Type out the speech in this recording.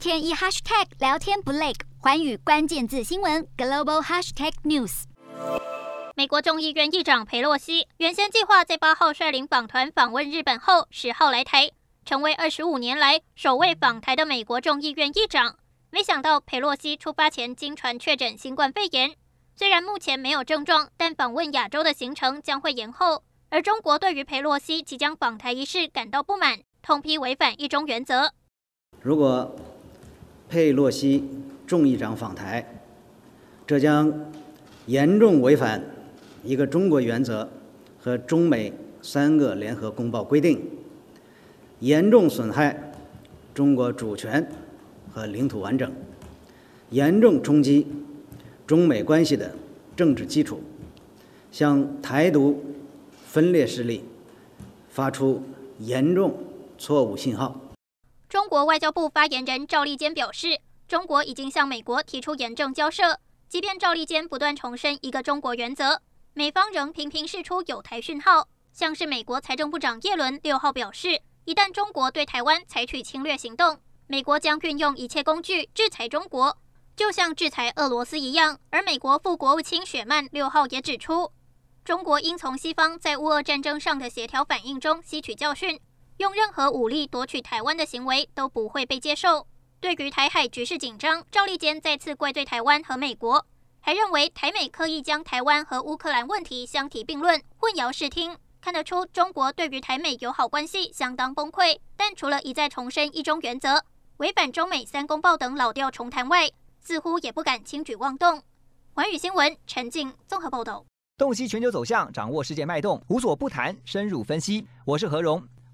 天一 hashtag 聊天不累，环宇关键字新闻 global hashtag news。美国众议院议长裴洛西原先计划在八号率领访团访问日本后，十号来台，成为二十五年来首位访台的美国众议院议长。没想到裴洛西出发前经传确诊新冠肺炎，虽然目前没有症状，但访问亚洲的行程将会延后。而中国对于裴洛西即将访台一事感到不满，痛批违反一中原则。如果佩洛西众议长访台，这将严重违反一个中国原则和中美三个联合公报规定，严重损害中国主权和领土完整，严重冲击中美关系的政治基础，向台独分裂势力发出严重错误信号。中国外交部发言人赵立坚表示，中国已经向美国提出严正交涉，即便赵立坚不断重申一个中国原则，美方仍频频释出有台讯号。像是美国财政部长耶伦六号表示，一旦中国对台湾采取侵略行动，美国将运用一切工具制裁中国，就像制裁俄罗斯一样。而美国副国务卿雪曼六号也指出，中国应从西方在乌俄战争上的协调反应中吸取教训。用任何武力夺取台湾的行为都不会被接受。对于台海局势紧张，赵立坚再次怪罪台湾和美国，还认为台美刻意将台湾和乌克兰问题相提并论，混淆视听。看得出中国对于台美友好关系相当崩溃。但除了一再重申一中原则、违反中美三公报等老调重弹外，似乎也不敢轻举妄动。寰宇新闻陈静综合报道。洞悉全球走向，掌握世界脉动，无所不谈，深入分析。我是何荣。